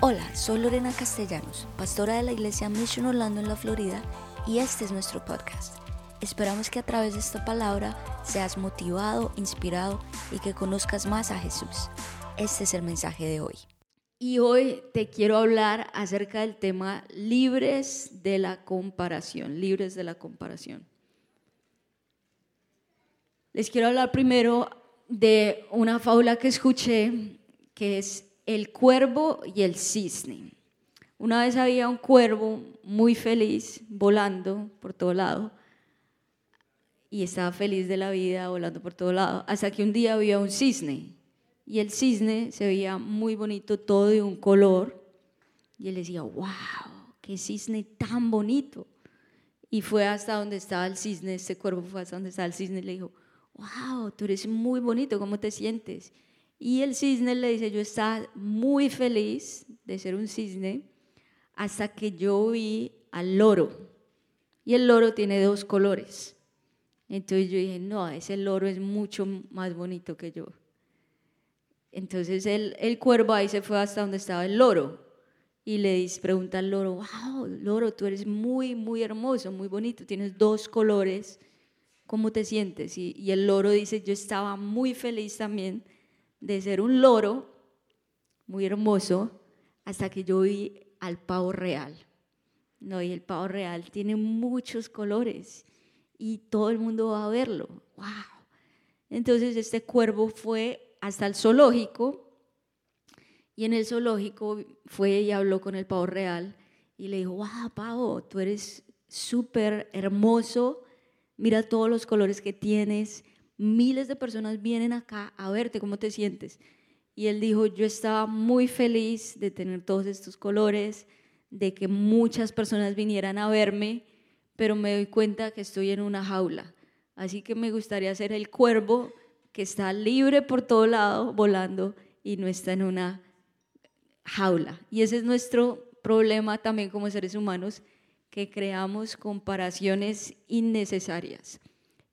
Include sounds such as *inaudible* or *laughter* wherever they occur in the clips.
Hola, soy Lorena Castellanos, pastora de la iglesia Mission Orlando en la Florida y este es nuestro podcast. Esperamos que a través de esta palabra seas motivado, inspirado y que conozcas más a Jesús. Este es el mensaje de hoy. Y hoy te quiero hablar acerca del tema libres de la comparación, libres de la comparación. Les quiero hablar primero de una fábula que escuché que es el cuervo y el cisne. Una vez había un cuervo muy feliz volando por todo lado y estaba feliz de la vida volando por todo lado, hasta que un día había un cisne y el cisne se veía muy bonito, todo de un color y él decía, wow, qué cisne tan bonito. Y fue hasta donde estaba el cisne, este cuervo fue hasta donde estaba el cisne y le dijo, wow, tú eres muy bonito, ¿cómo te sientes? Y el cisne le dice, yo estaba muy feliz de ser un cisne hasta que yo vi al loro. Y el loro tiene dos colores. Entonces yo dije, no, ese loro es mucho más bonito que yo. Entonces el, el cuervo ahí se fue hasta donde estaba el loro. Y le dice, pregunta al loro, wow, loro, tú eres muy, muy hermoso, muy bonito, tienes dos colores, ¿cómo te sientes? Y, y el loro dice, yo estaba muy feliz también de ser un loro muy hermoso hasta que yo vi al pavo real. No, y el pavo real tiene muchos colores y todo el mundo va a verlo. ¡Wow! Entonces este cuervo fue hasta el zoológico y en el zoológico fue y habló con el pavo real y le dijo, wow, pavo, tú eres súper hermoso, mira todos los colores que tienes, miles de personas vienen acá a verte, ¿cómo te sientes? Y él dijo, yo estaba muy feliz de tener todos estos colores, de que muchas personas vinieran a verme, pero me doy cuenta que estoy en una jaula. Así que me gustaría ser el cuervo que está libre por todo lado, volando, y no está en una jaula. Y ese es nuestro problema también como seres humanos, que creamos comparaciones innecesarias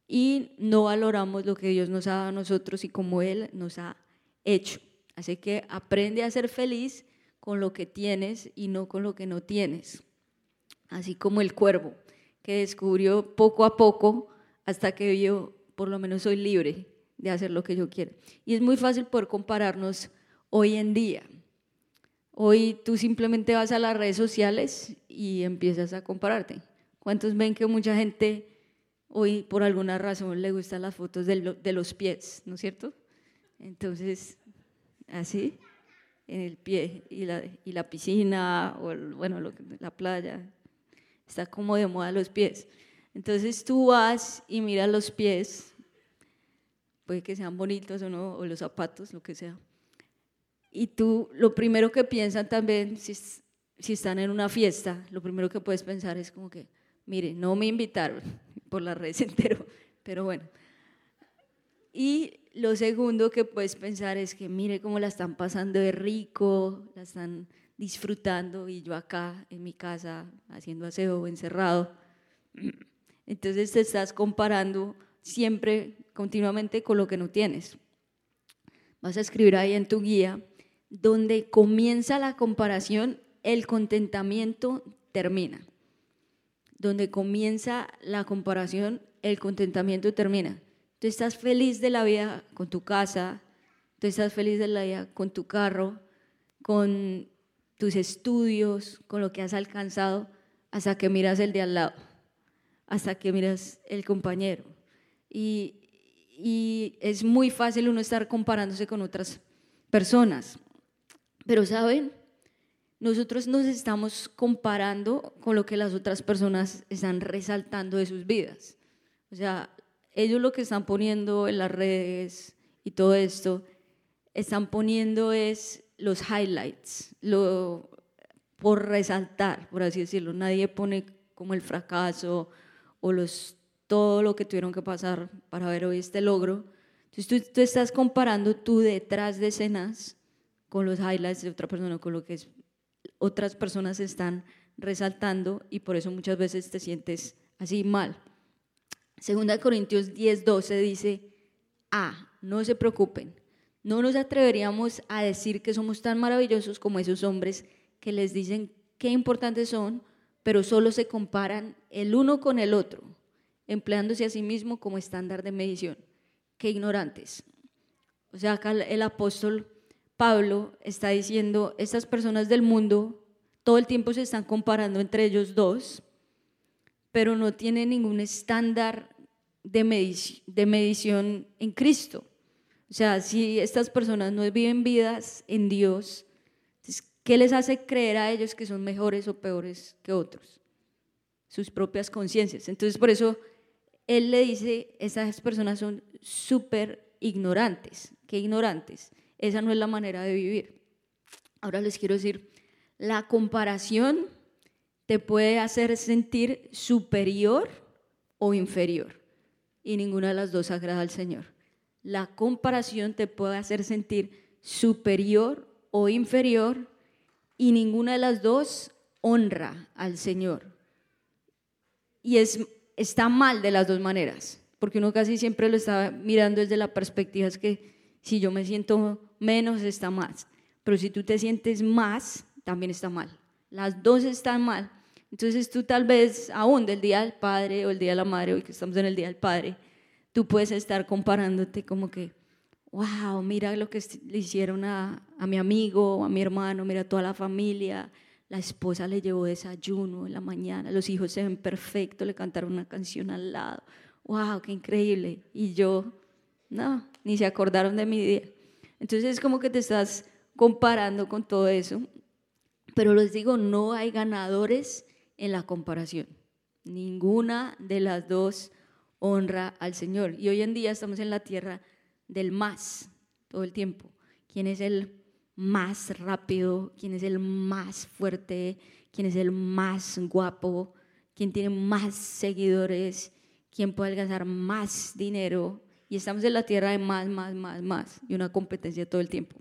y no valoramos lo que Dios nos ha dado a nosotros y como Él nos ha hecho. Así que aprende a ser feliz con lo que tienes y no con lo que no tienes. Así como el cuervo, que descubrió poco a poco hasta que vio, por lo menos soy libre de hacer lo que yo quiero. Y es muy fácil poder compararnos hoy en día. Hoy tú simplemente vas a las redes sociales y empiezas a compararte. ¿Cuántos ven que mucha gente hoy por alguna razón le gustan las fotos de, los pies, ¿no es cierto? Entonces, así, en el pie y la, y la piscina o bueno, la playa, está como de moda los pies. Entonces tú vas y miras los pies, puede que sean bonitos o no, o los zapatos, lo que sea. Y tú, lo primero que piensan también, si, si están en una fiesta, lo primero que puedes pensar es como que, mire, no me invitaron, la red *laughs* entero, pero bueno. Y lo segundo que puedes pensar es que mire cómo la están pasando de rico, la están disfrutando y yo acá en mi casa haciendo aseo encerrado. *clears throat* Entonces te estás comparando siempre, continuamente con lo que no tienes. Vas a escribir ahí en tu guía, donde comienza la comparación, el contentamiento termina donde comienza la comparación, el contentamiento termina. Tú estás feliz de la vida con tu casa, tú estás feliz de la vida con tu carro, con tus estudios, con lo que has alcanzado, hasta que miras el de al lado, hasta que miras el compañero. Y, y es muy fácil uno estar comparándose con otras personas. Pero ¿saben? Nosotros nos estamos comparando con lo que las otras personas están resaltando de sus vidas. O sea, ellos lo que están poniendo en las redes y todo esto, están poniendo es los highlights, lo, por resaltar, por así decirlo. Nadie pone como el fracaso o los, todo lo que tuvieron que pasar para ver hoy este logro. Entonces tú, tú estás comparando tú detrás de escenas con los highlights de otra persona, con lo que es otras personas están resaltando y por eso muchas veces te sientes así mal. Segunda Corintios 10, 12 dice, ah, no se preocupen, no nos atreveríamos a decir que somos tan maravillosos como esos hombres que les dicen qué importantes son, pero solo se comparan el uno con el otro, empleándose a sí mismo como estándar de medición. Qué ignorantes. O sea, acá el apóstol Pablo está diciendo, estas personas del mundo todo el tiempo se están comparando entre ellos dos, pero no tienen ningún estándar de, medición en Cristo. O sea, si estas personas no viven vidas en Dios, ¿qué les hace creer a ellos que son mejores o peores que otros? Sus propias conciencias. Entonces, por eso él le dice, esas personas son súper ignorantes. ¿Qué ignorantes? Esa no es la manera de vivir. Ahora les quiero decir, la comparación te puede hacer sentir superior o inferior. Y ninguna de las dos agrada al Señor la comparación te puede hacer sentir superior o inferior y ninguna de las dos honra al Señor. Y es, está mal de las dos maneras, porque uno casi siempre lo está mirando desde la perspectiva es que si yo me siento menos está más, pero si tú te sientes más, también está mal. Las dos están mal. Entonces tú tal vez aún del Día del Padre o el Día de la Madre, hoy que estamos en el Día del Padre, tú puedes estar comparándote como que, wow, mira lo que le hicieron a, a mi amigo, a mi hermano, mira toda la familia, la esposa le llevó desayuno en la mañana, los hijos se ven perfectos, le cantaron una canción al lado, wow, qué increíble. Y yo, no, ni se acordaron de mi día. Entonces es como que te estás comparando con todo eso. Pero les digo, no hay ganadores en la comparación. Ninguna de las dos honra al Señor. Y hoy en día estamos en la tierra del más, todo el tiempo. ¿Quién es el más rápido? ¿Quién es el más fuerte? ¿Quién es el más guapo? ¿Quién tiene más seguidores? ¿Quién puede alcanzar más dinero? Y estamos en la tierra de más, más, más, más. Y una competencia todo el tiempo.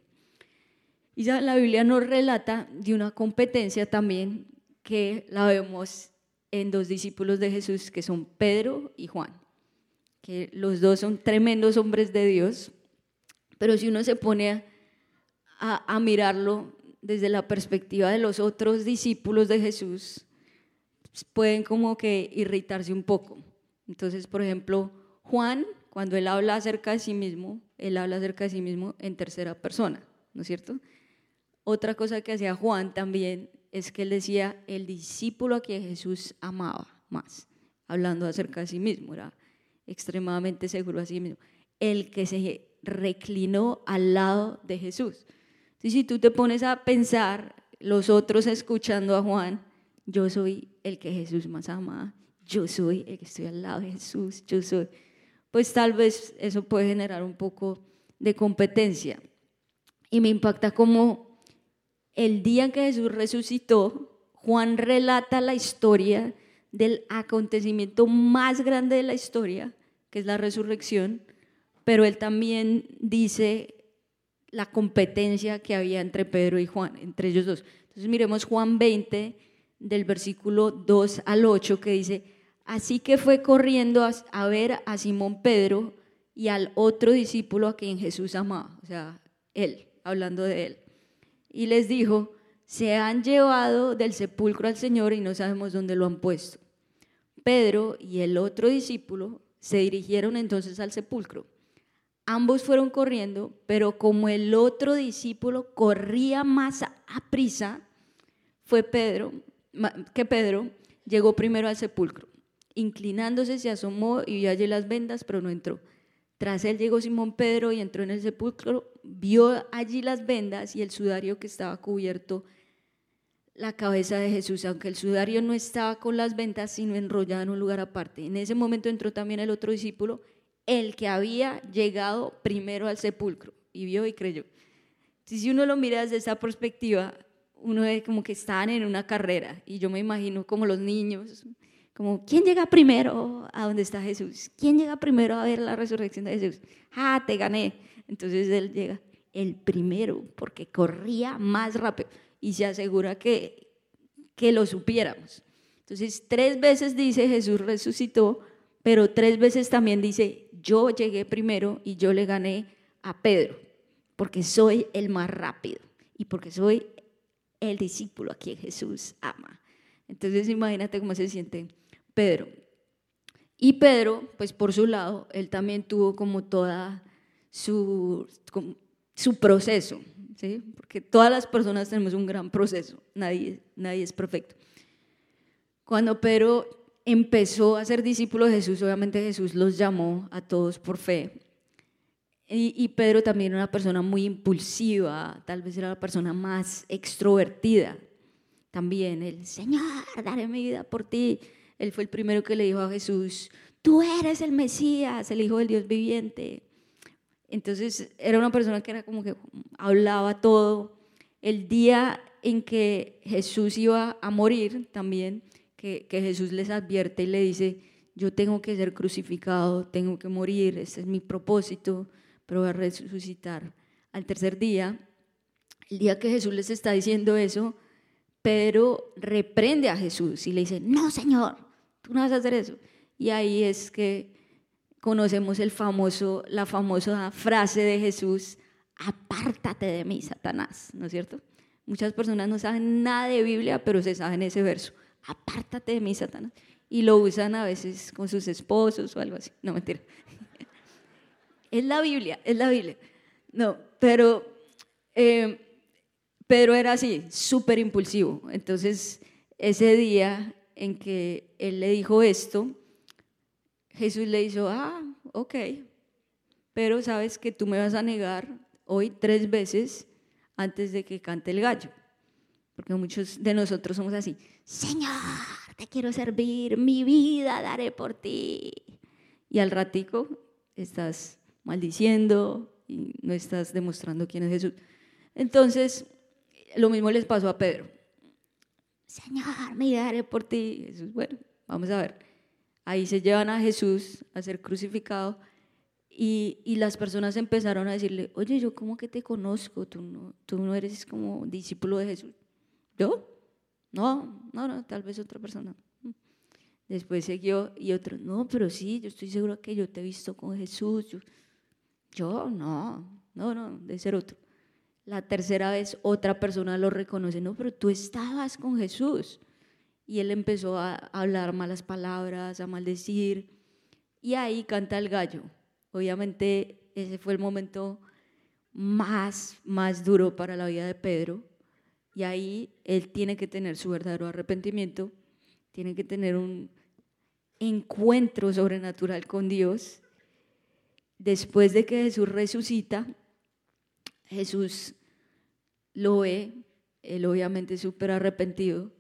Y la Biblia nos relata de una competencia también que la vemos en dos discípulos de Jesús, que son Pedro y Juan que los dos son tremendos hombres de Dios, pero si uno se pone a, mirarlo desde la perspectiva de los otros discípulos de Jesús, pueden como que irritarse un poco. Entonces, por ejemplo, Juan, cuando él habla acerca de sí mismo, él habla acerca de sí mismo en tercera persona, ¿no es cierto? Otra cosa que hacía Juan también es que él decía el discípulo a quien Jesús amaba más, hablando acerca de sí mismo, era extremadamente seguro así mismo, el que se reclinó al lado de Jesús. Entonces, si tú te pones a pensar, los otros escuchando a Juan, yo soy el que Jesús más ama, yo soy el que estoy al lado de Jesús, yo soy, pues tal vez eso puede generar un poco de competencia. Y me impacta como el día en que Jesús resucitó, Juan relata la historia del acontecimiento más grande de la historia, que es la resurrección, pero él también dice la competencia que había entre Pedro y Juan, entre ellos dos. Entonces miremos Juan 20, del versículo 2 al 8, que dice, así que fue corriendo a, ver a Simón Pedro y al otro discípulo a quien Jesús amaba, o sea, él, hablando de él. Y les dijo, se han llevado del sepulcro al Señor y no sabemos dónde lo han puesto. Pedro y el otro discípulo se dirigieron entonces al sepulcro. Ambos fueron corriendo, pero como el otro discípulo corría más a prisa, fue Pedro, que Pedro llegó primero al sepulcro. Inclinándose se asomó y vio allí las vendas, pero no entró. Tras él llegó Simón Pedro y entró en el sepulcro, vio allí las vendas y el sudario que estaba cubierto la cabeza de Jesús, aunque el sudario no estaba con las ventas, sino enrollado en un lugar aparte. En ese momento entró también el otro discípulo, el que había llegado primero al sepulcro, y vio y creyó. Si uno lo mira desde esa perspectiva, uno ve como que están en una carrera, y yo me imagino como los niños, como, ¿quién llega primero a donde está Jesús? ¿Quién llega primero a ver la resurrección de Jesús? Ah, te gané. Entonces él llega, el primero, porque corría más rápido y se asegura que, que lo supiéramos. Entonces, tres veces dice Jesús resucitó, pero tres veces también dice, yo llegué primero y yo le gané a Pedro. porque soy el más rápido y porque soy el discípulo a quien Jesús ama. Entonces imagínate cómo se siente Pedro. Y Pedro, pues por su lado, él también tuvo como toda su, su proceso, ¿sí? porque todas las personas tenemos un gran proceso, nadie, nadie es perfecto. Cuando Pedro empezó a ser discípulo de Jesús, obviamente Jesús los llamó a todos por fe. Y, y, Pedro también era una persona muy impulsiva, tal vez era la persona más extrovertida. También el Señor, daré mi vida por ti. Él fue el primero que le dijo a Jesús, tú eres el Mesías, el Hijo del Dios viviente. Entonces era una persona que era como que hablaba todo. El día en que Jesús iba a morir también, que, Jesús les advierte y le dice, yo tengo que ser crucificado, tengo que morir, ese es mi propósito, pero voy a resucitar al tercer día. El día que Jesús les está diciendo eso, Pedro reprende a Jesús y le dice, no, Señor, tú no vas a hacer eso. Y ahí es que conocemos el famoso, la famosa frase de Jesús, apártate de mí, Satanás, ¿no es cierto? Muchas personas no saben nada de Biblia, pero se saben ese verso apártate de mí, Satanás. Y lo usan a veces con sus esposos o algo así. No, mentira. *laughs* Es la Biblia, es la Biblia. No, pero eh, Pedro era así, súper impulsivo. Entonces, ese día en que él le dijo esto, Jesús le dijo, ah, ok, pero sabes que tú me vas a negar hoy tres veces antes de que cante el gallo. Porque muchos de nosotros somos así, Señor, te quiero servir, mi vida daré por ti. Y al ratico estás maldiciendo y no estás demostrando quién es Jesús. Entonces, lo mismo les pasó a Pedro. Señor, mi vida daré por ti. Jesús, bueno, vamos a ver. Ahí se llevan a Jesús a ser crucificado y, las personas empezaron a decirle, oye, yo como que te conozco, tú no, tú no eres como discípulo de Jesús. ¿Yo? No, no, no, tal vez otra persona. Después siguió y otro, no, pero sí, yo estoy seguro que yo te he visto con Jesús. Yo, no, no, no, de ser otro. La tercera vez otra persona lo reconoce, no, pero tú estabas con Jesús. Y él empezó a hablar malas palabras, a maldecir. Y ahí canta el gallo. Obviamente ese fue el momento más, más duro para la vida de Pedro y ahí él tiene que tener su verdadero arrepentimiento, tiene que tener un encuentro sobrenatural con Dios. Después de que Jesús resucita, Jesús lo ve, él obviamente súper arrepentido,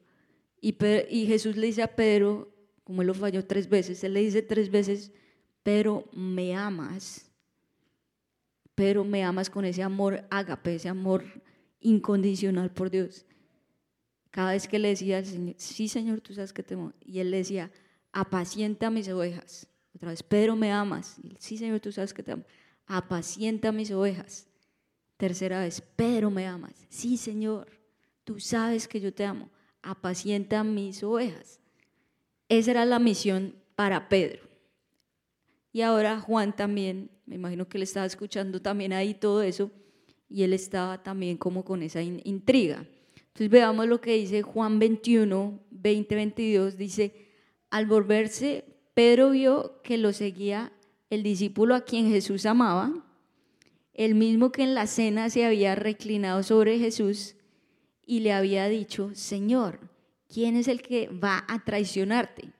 y, y Jesús le dice a Pedro, como él lo falló tres veces, él le dice tres veces, pero me amas, pero me amas con ese amor ágape, ese amor incondicional por Dios. Cada vez que le decía al Señor, sí Señor, tú sabes que te amo. Y él le decía, apacienta mis ovejas. Otra vez, Pedro, me amas. sí Señor, tú sabes que te amo. Apacienta mis ovejas. Tercera vez, Pedro, me amas. Sí Señor, tú sabes que yo te amo. Apacienta mis ovejas. Esa era la misión para Pedro. Y ahora Juan también, me imagino que le estaba escuchando también ahí todo eso y él estaba también como con esa intriga. Entonces veamos lo que dice Juan 21, 20, 22, dice, al volverse, Pedro vio que lo seguía el discípulo a quien Jesús amaba, el mismo que en la cena se había reclinado sobre Jesús y le había dicho, Señor, ¿quién es el que va a traicionarte?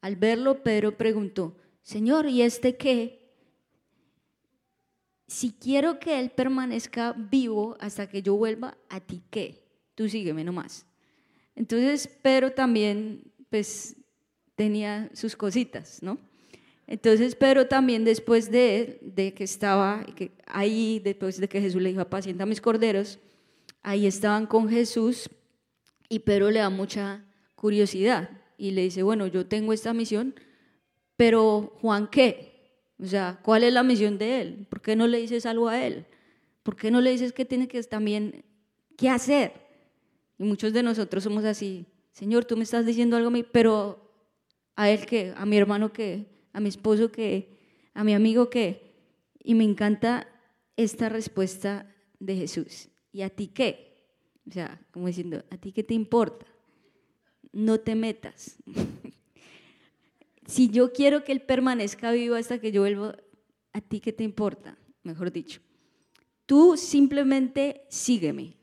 Al verlo, Pedro preguntó, Señor, ¿y este qué? si quiero que Él permanezca vivo hasta que yo vuelva, ¿a ti qué? Tú sígueme nomás. Entonces Pedro también, pues, tenía sus cositas, ¿no? Entonces Pedro también después de, de que estaba que ahí, después de que Jesús le dijo, apacienta mis corderos, ahí estaban con Jesús y Pedro le da mucha curiosidad y le dice, bueno, yo tengo esta misión, pero Juan, ¿qué? O sea, ¿cuál es la misión de él? ¿Por qué no le dices algo a él? ¿Por qué no le dices que tiene que también qué hacer? Y muchos de nosotros somos así, Señor, tú me estás diciendo algo a mí, pero a él qué, a mi hermano qué, a mi esposo qué, a mi amigo qué. Y me encanta esta respuesta de Jesús. ¿Y a ti qué? O sea, como diciendo, ¿a ti qué te importa? No te metas. *laughs* si yo quiero que Él permanezca vivo hasta que yo vuelva, ¿a ti qué te importa? Mejor dicho. Tú simplemente sígueme.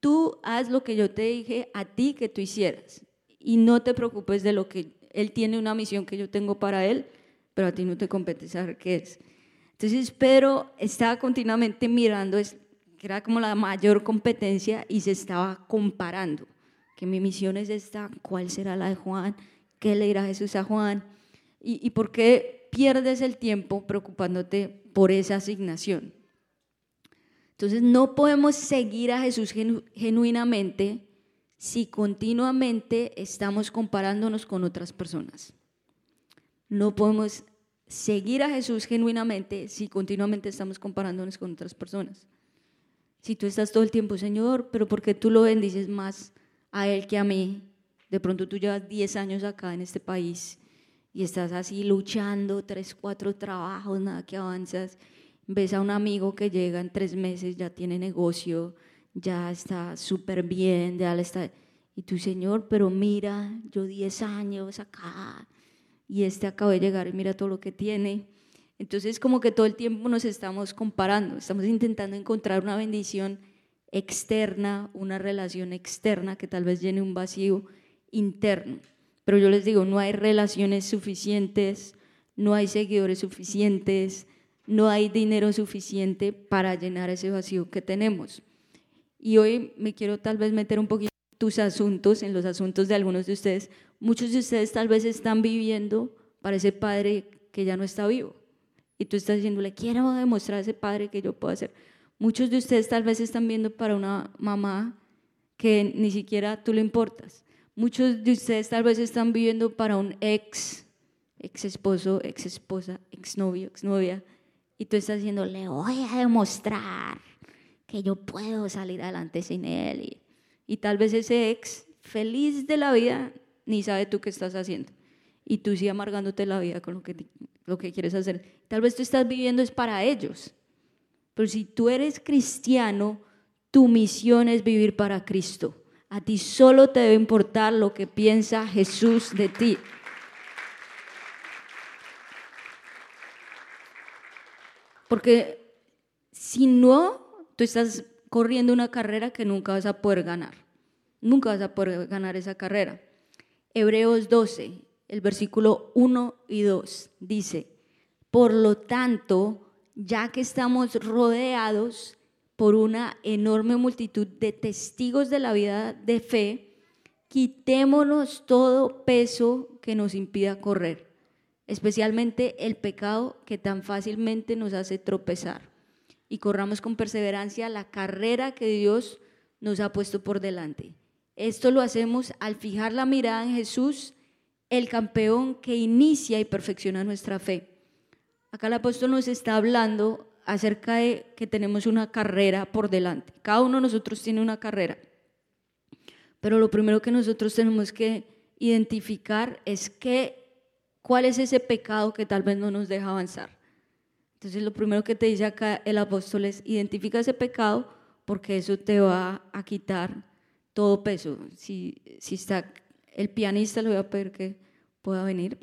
Tú haz lo que yo te dije a ti que tú hicieras. Y no te preocupes de lo que Él tiene una misión que yo tengo para Él, pero a ti no te compete saber qué es. Entonces Pedro estaba continuamente mirando, que era como la mayor competencia, y se estaba comparando. Que mi misión es esta, ¿cuál será la de Juan? ¿Qué le dirá Jesús a Juan? ¿Y, y por qué pierdes el tiempo preocupándote por esa asignación? Entonces no podemos seguir a Jesús genuinamente si continuamente estamos comparándonos con otras personas. No podemos seguir a Jesús genuinamente si continuamente estamos comparándonos con otras personas. Si tú estás todo el tiempo, Señor, pero porque tú lo bendices más a Él que a mí? De pronto tú llevas 10 años acá en este país y estás así luchando, tres, cuatro trabajos, nada que avanzas. Ves a un amigo que llega en tres meses, ya tiene negocio, ya está súper bien, ya está... Y tú, Señor, pero mira, yo 10 años acá, y este acaba de llegar y mira todo lo que tiene. Entonces como que todo el tiempo nos estamos comparando, estamos intentando encontrar una bendición externa, una relación externa que tal vez llene un vacío interno. Pero yo les digo, no hay relaciones suficientes, no hay seguidores suficientes, no hay dinero suficiente para llenar ese vacío que tenemos. Y hoy me quiero tal vez meter un poquito en tus asuntos, en los asuntos de algunos de ustedes, Muchos de ustedes tal vez están viviendo para ese padre que ya no está vivo. Y tú estás diciéndole, quiero demostrar a ese padre que yo puedo hacer. Muchos de ustedes tal vez están viendo para una mamá que ni siquiera tú le importas. Muchos de ustedes tal vez están viviendo para un ex, ex esposo, ex esposa, ex novio, ex novia. Y tú estás diciendo, le voy a demostrar que yo puedo salir adelante sin él. Y, y tal vez ese ex, feliz de la vida, ni sabe tú qué estás haciendo. Y tú sí amargándote la vida con lo que, lo que quieres hacer. Tal vez tú estás viviendo es para ellos. Pero si tú eres cristiano, tu misión es vivir para Cristo. A ti solo te debe importar lo que piensa Jesús de ti. Porque si no, tú estás corriendo una carrera que nunca vas a poder ganar. Nunca vas a poder ganar esa carrera. Hebreos 12, el versículo 1 y 2 dice, por lo tanto, ya que estamos rodeados por una enorme multitud de testigos de la vida de fe, quitémonos todo peso que nos impida correr, especialmente el pecado que tan fácilmente nos hace tropezar, y corramos con perseverancia la carrera que Dios nos ha puesto por delante esto lo hacemos al fijar la mirada en Jesús, el campeón que inicia y perfecciona nuestra fe. Acá el apóstol nos está hablando acerca de que tenemos una carrera por delante. Cada uno de nosotros tiene una carrera. Pero lo primero que nosotros tenemos que identificar es que, cuál es ese pecado que tal vez no nos deja avanzar. Entonces lo primero que te dice acá el apóstol es identifica ese pecado porque eso te va a quitar todo peso. Si, si está el pianista, le voy a pedir que pueda venir.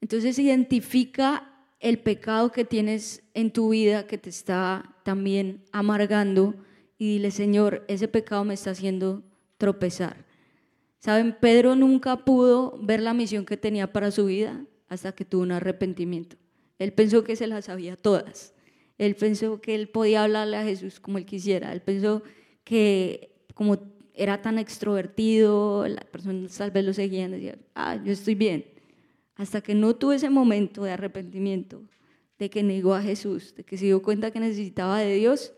Entonces identifica el pecado que tienes en tu vida que te está también amargando y dile, Señor, ese pecado me está haciendo tropezar. Saben, Pedro nunca pudo ver la misión que tenía para su vida hasta que tuvo un arrepentimiento. Él pensó que se las sabía todas. Él pensó que él podía hablarle a Jesús como él quisiera. Él pensó que como era tan extrovertido, las personas tal vez lo seguían, decían, ah, yo estoy bien. Hasta que no tuve ese momento de arrepentimiento, de que negó a Jesús, de que se dio cuenta que necesitaba de Dios,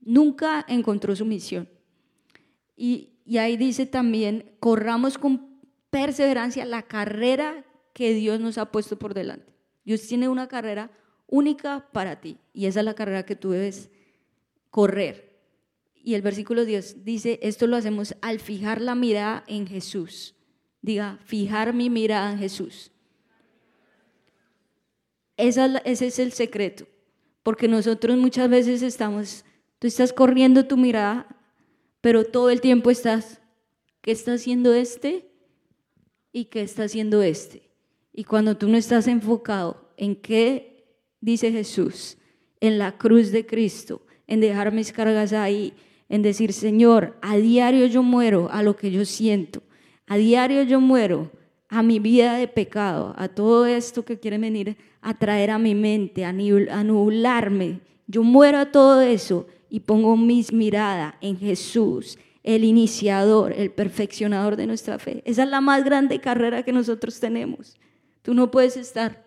nunca encontró su misión. Y ahí dice también, corramos con perseverancia la carrera que Dios nos ha puesto por delante. Dios tiene una carrera única para ti y esa es la carrera que tú debes correr y el versículo 10 dice, esto lo hacemos al fijar la mirada en Jesús. Diga, fijar mi mirada en Ese es el secreto. Porque nosotros muchas veces estamos, tú estás corriendo tu mirada, pero todo el tiempo estás, ¿qué está haciendo este? ¿Y qué está haciendo este? Y cuando tú no estás enfocado en qué dice Jesús, en la cruz de Cristo, en dejar mis cargas ahí, en decir, Señor, a diario yo muero a lo que yo siento, a diario yo muero a mi vida de pecado, a todo esto que quiere venir a traer a mi mente, a nublarme. Yo muero a todo eso y pongo mis miradas en Jesús, el iniciador, el perfeccionador de nuestra fe. Esa es la más grande carrera que nosotros tenemos. Tú no puedes estar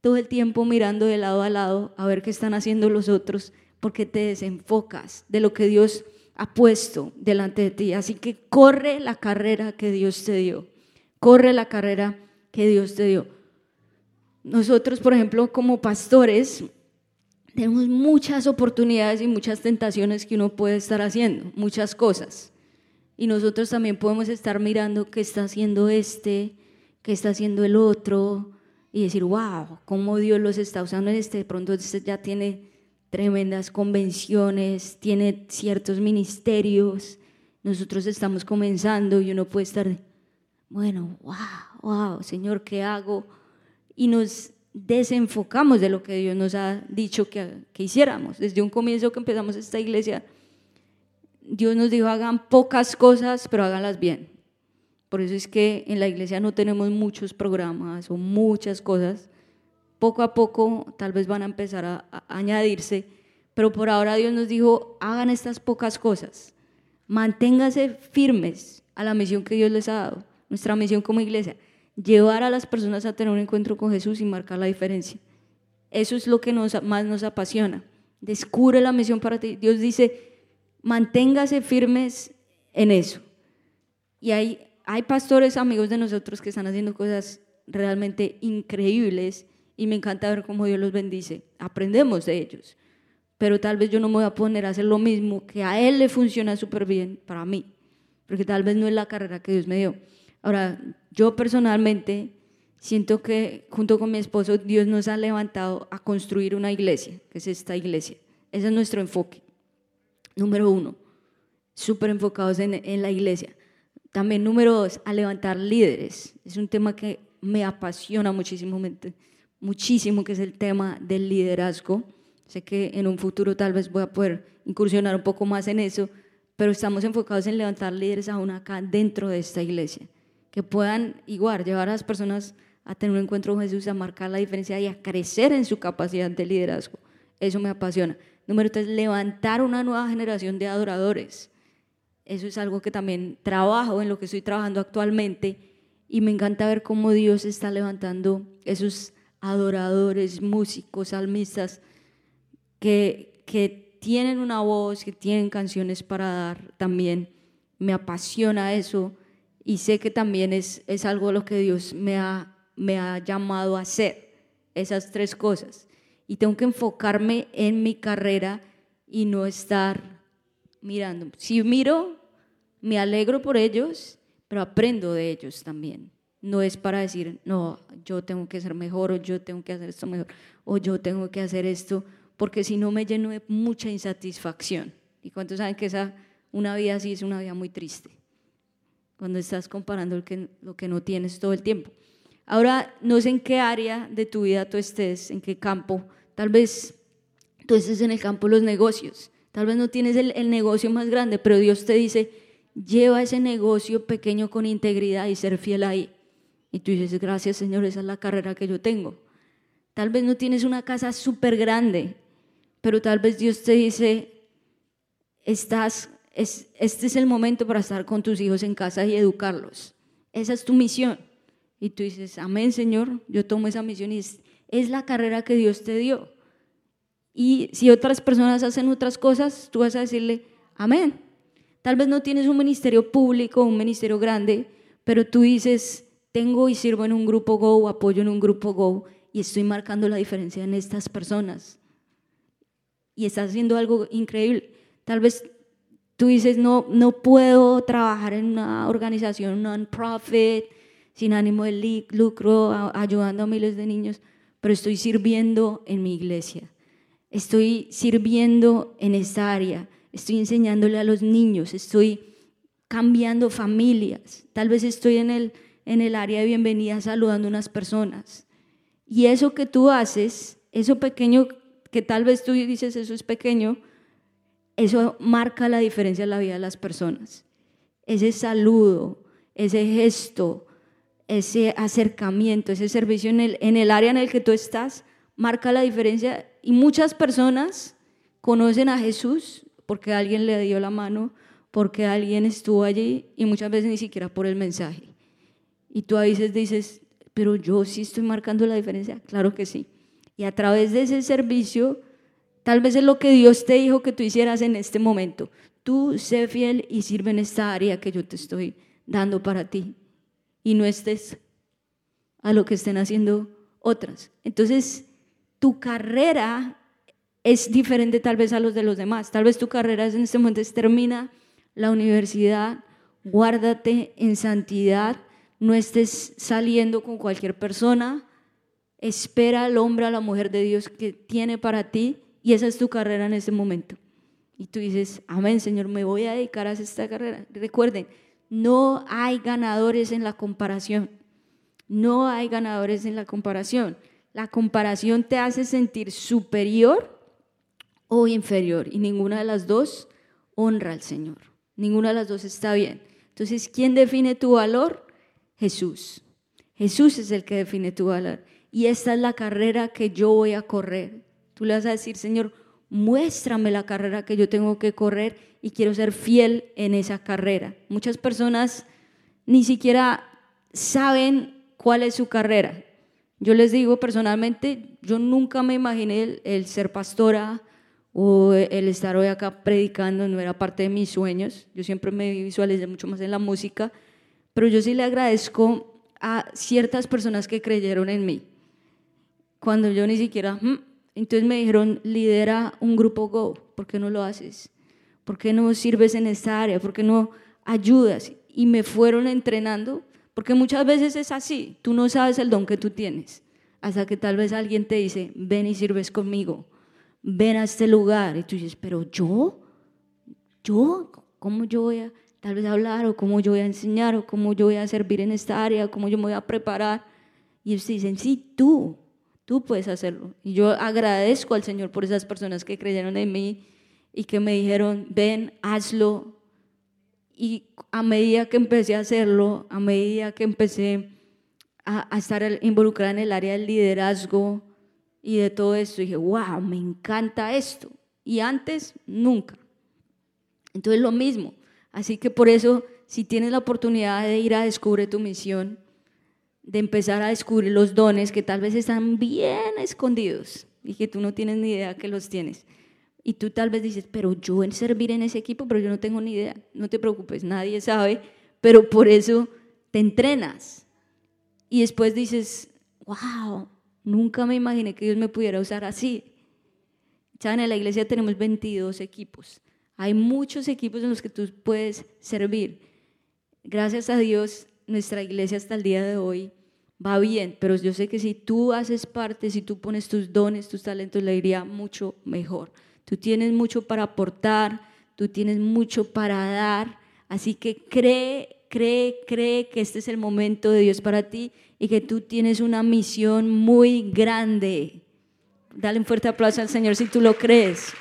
todo el tiempo mirando de lado a lado a ver qué están haciendo los otros porque te desenfocas de lo que Dios ha puesto delante de ti. Así que corre la carrera que Dios te dio. Corre la carrera que Dios te dio. Nosotros, por ejemplo, como pastores, tenemos muchas oportunidades y muchas tentaciones que uno puede estar haciendo, muchas cosas. Y nosotros también podemos estar mirando qué está haciendo este, qué está haciendo el otro, y decir, wow, cómo Dios los está usando en este. De pronto este ya tiene tremendas convenciones, tiene ciertos ministerios, nosotros estamos comenzando y uno puede estar, bueno, wow, wow, Señor, ¿qué hago? Y nos desenfocamos de lo que Dios nos ha dicho que, que hiciéramos. Desde un comienzo que empezamos esta iglesia, Dios nos dijo, hagan pocas cosas, pero háganlas bien. Por eso es que en la iglesia no tenemos muchos programas o muchas cosas, poco a poco tal vez van a empezar a, añadirse, pero por ahora Dios nos dijo, hagan estas pocas cosas, manténganse firmes a la misión que Dios les ha dado, nuestra misión como iglesia, llevar a las personas a tener un encuentro con Jesús y marcar la diferencia. Eso es lo que más nos apasiona. Descubre la misión para ti. Dios dice, manténgase firmes en eso. Y hay, hay pastores amigos de nosotros que están haciendo cosas realmente increíbles y me encanta ver cómo Dios los bendice. Aprendemos de ellos. Pero tal vez yo no me voy a poner a hacer lo mismo que a Él le funciona súper bien para mí, porque tal vez no es la carrera que Dios me dio. Ahora, yo personalmente siento que junto con mi esposo Dios nos ha levantado a construir una iglesia, que es esta iglesia. Ese es nuestro enfoque. Número uno, súper enfocados en, en la iglesia. También número dos, a levantar líderes. Es un tema que me apasiona muchísimo muchísimo, que es el tema del liderazgo. Sé que en un futuro tal vez voy a poder incursionar un poco más en eso, pero estamos enfocados en levantar líderes aún acá dentro de esta iglesia, que puedan igual llevar a las personas a tener un encuentro con Jesús, a marcar la diferencia y a crecer en su capacidad de liderazgo. Eso me apasiona. Número tres, levantar una nueva generación de adoradores. Eso es algo que también trabajo, en lo que estoy trabajando actualmente, y me encanta ver cómo Dios está levantando esos adoradores, músicos, salmistas, que, que tienen una voz, que tienen canciones para dar también. Me apasiona eso y sé que también es, es algo lo que Dios me ha, me ha llamado a hacer, esas tres cosas. Y tengo que enfocarme en mi carrera y no estar mirando. Si miro, me alegro por ellos, pero aprendo de ellos también no es para decir, no, yo tengo que ser mejor o yo tengo que hacer esto mejor o yo tengo que hacer esto, porque si no me lleno de mucha insatisfacción. ¿Y cuántos saben que esa, una vida así es una vida muy triste? Cuando estás comparando lo que, lo que no tienes todo el tiempo. Ahora, no sé en qué área de tu vida tú estés, en qué campo. Tal vez tú estés en el campo de los negocios. Tal vez no tienes el, negocio más grande, pero Dios te dice, lleva ese negocio pequeño con integridad y ser fiel ahí. Y tú dices, gracias Señor, esa es la carrera que yo tengo. Tal vez no tienes una casa súper grande, pero tal vez Dios te dice, estás, es, este es el momento para estar con tus hijos en casa y educarlos. Esa es tu misión. Y tú dices, amén Señor, yo tomo esa misión y es, es la carrera que Dios te dio. Y si otras personas hacen otras cosas, tú vas a decirle, amén. Tal vez no tienes un ministerio público, un ministerio grande, pero tú dices, tengo y sirvo en un grupo Go, apoyo en un grupo Go y estoy marcando la diferencia en estas personas. Y estás haciendo algo increíble. Tal vez tú dices, no, no puedo trabajar en una organización non-profit, sin ánimo de lucro, ayudando a miles de niños, pero estoy sirviendo en mi iglesia. Estoy sirviendo en esta área, estoy enseñándole a los niños, estoy cambiando familias, tal vez estoy en el, en el área de bienvenida saludando a unas personas. Y eso que tú haces, eso pequeño que tal vez tú dices eso es pequeño, eso marca la diferencia en la vida de las personas. Ese saludo, ese gesto, ese acercamiento, ese servicio en el, en el área en el que tú estás, marca la diferencia. Y muchas personas conocen a Jesús porque alguien le dio la mano, porque alguien estuvo allí y muchas veces ni siquiera por el mensaje. Y tú a veces dices, pero yo sí estoy marcando la diferencia. Claro que sí. Y a través de ese servicio, tal vez es lo que Dios te dijo que tú hicieras en este momento. Tú sé fiel y sirve en esta área que yo te estoy dando para ti. Y no estés a lo que estén haciendo otras. Entonces, tu carrera es diferente tal vez a los de los demás. Tal vez tu carrera en este momento termina la universidad, guárdate en santidad, no estés saliendo con cualquier persona, espera al hombre, a la mujer de Dios que tiene para ti y esa es tu carrera en este momento. Y tú dices, amén, Señor, me voy a dedicar a esta carrera. Recuerden, no hay ganadores en la comparación. No hay ganadores en la comparación. La comparación te hace sentir superior o inferior y ninguna de las dos honra al Señor. Ninguna de las dos está bien. Entonces, ¿quién define tu valor? Jesús. Jesús es el que define tu valor. Y esta es la carrera que yo voy a correr. Tú le vas a decir, Señor, muéstrame la carrera que yo tengo que correr y quiero ser fiel en esa carrera. Muchas personas ni siquiera saben cuál es su carrera. Yo les digo personalmente, yo nunca me imaginé el, ser pastora o el estar hoy acá predicando, no era parte de mis sueños. Yo siempre me visualicé mucho más en la música pero yo sí le agradezco a ciertas personas que creyeron en mí. Cuando yo ni siquiera, mm", entonces me dijeron, lidera un grupo Go, ¿por qué no lo haces? ¿Por qué no sirves en esta área? ¿Por qué no ayudas? Y me fueron entrenando, porque muchas veces es así, tú no sabes el don que tú tienes, hasta que tal vez alguien te dice, ven y sirves conmigo, ven a este lugar, y tú dices, pero yo, yo, ¿cómo yo voy a...? tal vez hablar o cómo yo voy a enseñar o cómo yo voy a servir en esta área, cómo yo me voy a preparar. Y ellos dicen, sí, tú, tú puedes hacerlo. Y yo agradezco al Señor por esas personas que creyeron en mí y que me dijeron, ven, hazlo. Y a medida que empecé a hacerlo, a medida que empecé a, a estar involucrada en el área del liderazgo y de todo esto, dije, wow, me encanta esto. Y antes, nunca. Entonces lo mismo, Así que por eso, si tienes la oportunidad de ir a descubrir tu misión, de empezar a descubrir los dones que tal vez están bien escondidos y que tú no tienes ni idea que los tienes. Y tú tal vez dices, pero yo en servir en ese equipo, pero yo no tengo ni idea. No te preocupes, nadie sabe, pero por eso te entrenas. Y después dices, wow, nunca me imaginé que Dios me pudiera usar así. Saben, en la iglesia tenemos 22 equipos. Hay muchos equipos en los que tú puedes servir. Gracias a Dios, nuestra iglesia hasta el día de hoy va bien, pero yo sé que si tú haces parte, si tú pones tus dones, tus talentos, le iría mucho mejor. Tú tienes mucho para aportar, tú tienes mucho para dar, así que cree, cree, cree que este es el momento de Dios para ti y que tú tienes una misión muy grande. Dale un fuerte aplauso al Señor si tú lo crees.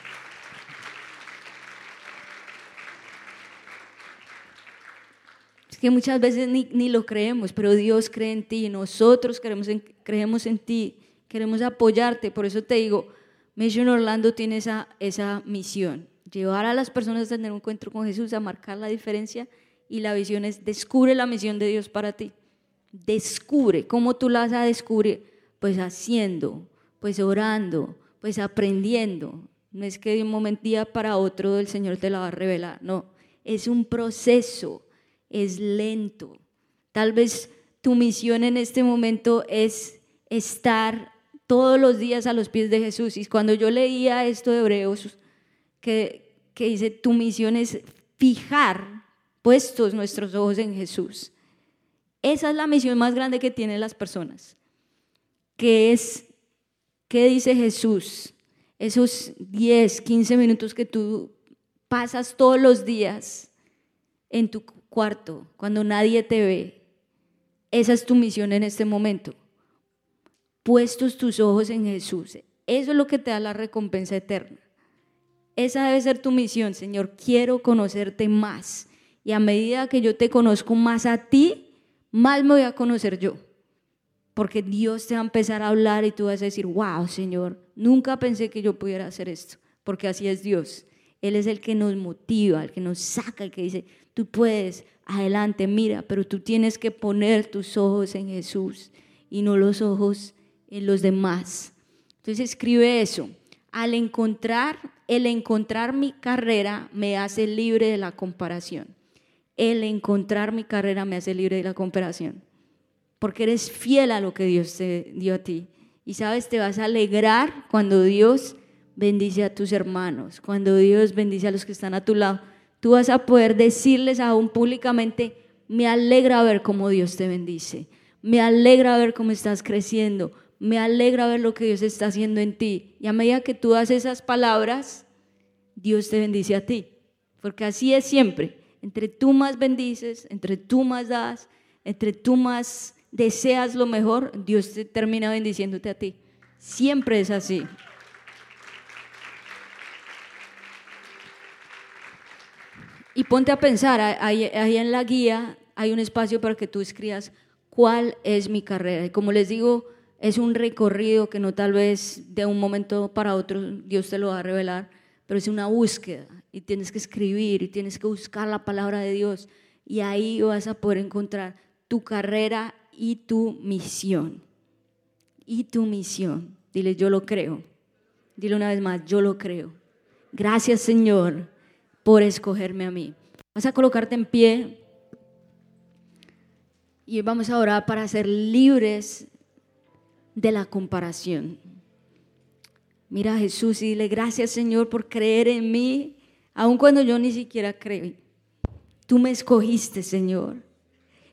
que muchas veces ni, lo creemos, pero Dios cree en ti, nosotros creemos en, creemos en ti, queremos apoyarte. Por eso te digo, Mission Orlando tiene esa, esa misión, llevar a las personas a tener un encuentro con Jesús, a marcar la diferencia y la visión es descubre la misión de Dios para ti. Descubre, ¿cómo tú la vas a descubrir? Pues haciendo, pues orando, pues aprendiendo. No es que de un momento para otro el Señor te la va a revelar, no, es un proceso es lento. Tal vez tu misión en este momento es estar todos los días a los pies de Jesús. Y cuando yo leía esto de Hebreos, que, que dice, tu misión es fijar puestos nuestros ojos en Jesús. Esa es la misión más grande que tienen las personas, que es, ¿qué dice Jesús? esos 10, 15 minutos que tú pasas todos los días en tu cuarto, cuando nadie te ve. Esa es tu misión en este momento. Puestos tus ojos en Jesús. Eso es lo que te da la recompensa eterna. Esa debe ser tu misión, Señor. Quiero conocerte más. Y a medida que yo te conozco más a ti, más me voy a conocer yo. Porque Dios te va a empezar a hablar y tú vas a decir, wow, Señor, nunca pensé que yo pudiera hacer esto. Porque así es Dios. Él es el que nos motiva, el que nos saca, el que dice, tú puedes, adelante, mira, pero tú tienes que poner tus ojos en Jesús y no los ojos en los demás. Entonces escribe eso. Al encontrar, el encontrar mi carrera me hace libre de la comparación. El encontrar mi carrera me hace libre de la comparación. Porque eres fiel a lo que Dios te dio a ti. Y sabes, te vas a alegrar cuando Dios bendice a tus hermanos, cuando Dios bendice a los que están a tu lado. Tú vas a poder decirles aún públicamente, me alegra ver cómo Dios te bendice. Me alegra ver cómo estás creciendo me alegra ver lo que Dios está haciendo en ti. Y a medida que tú haces esas palabras, Dios te bendice a ti. Porque así es siempre. Entre tú más bendices, entre tú más das, entre tú más deseas lo mejor, Dios te termina bendiciéndote a ti. Siempre es así. Y ponte a pensar, ahí, ahí, en la guía hay un espacio para que tú escribas cuál es mi carrera. Y como les digo, es un recorrido que no tal vez de un momento para otro Dios te lo va a revelar, pero es una búsqueda y tienes que escribir y tienes que buscar la palabra de Dios y ahí vas a poder encontrar tu carrera y tu misión. Y tu misión. Dile, yo lo creo. Dile una vez más, yo lo creo. Gracias Señor por escogerme a mí. Vas a colocarte en pie y vamos a orar para ser libres de la comparación. Mira a Jesús y dile gracias Señor por creer en mí, aun cuando yo ni siquiera creí. Tú me escogiste, Señor,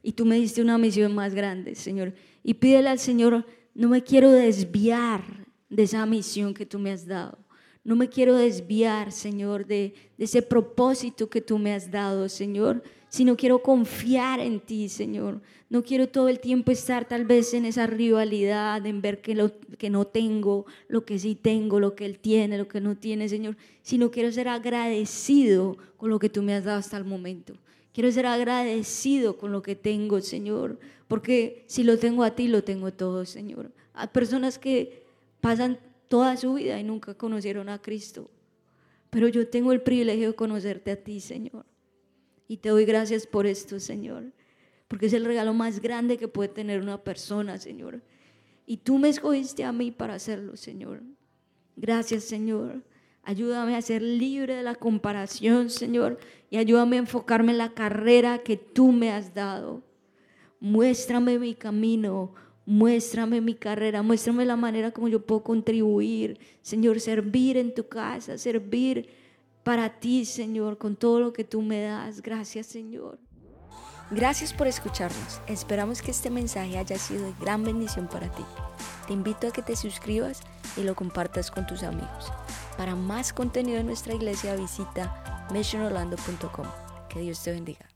y tú me diste una misión más grande, Señor. Y pídele al Señor, no me quiero desviar de esa misión que tú me has dado. No me quiero desviar, Señor, de ese propósito que tú me has dado, Señor sino quiero confiar en ti, Señor. No quiero todo el tiempo estar tal vez en esa rivalidad, en ver que, lo, que no tengo, lo que sí tengo, lo que Él tiene, lo que no tiene, Señor, sino quiero ser agradecido con lo que tú me has dado hasta el momento. Quiero ser agradecido con lo que tengo, Señor, porque si lo tengo a ti, lo tengo todo, Señor. Hay personas que pasan toda su vida y nunca conocieron a Cristo, pero yo tengo el privilegio de conocerte a ti, Señor. Y te doy gracias por esto, Señor, porque es el regalo más grande que puede tener una persona, Señor. Y tú me escogiste a mí para hacerlo, Señor. Gracias, Señor. Ayúdame a ser libre de la comparación, Señor, y ayúdame a enfocarme en la carrera que tú me has dado. Muéstrame mi camino, muéstrame mi carrera, muéstrame la manera como yo puedo contribuir, Señor, servir en tu casa, servir para ti, Señor, con todo lo que tú me das. Gracias, Señor. Gracias por escucharnos. Esperamos que este mensaje haya sido de gran bendición para ti. Te invito a que te suscribas y lo compartas con tus amigos. Para más contenido en nuestra iglesia visita missionorlando.com. Que Dios te bendiga.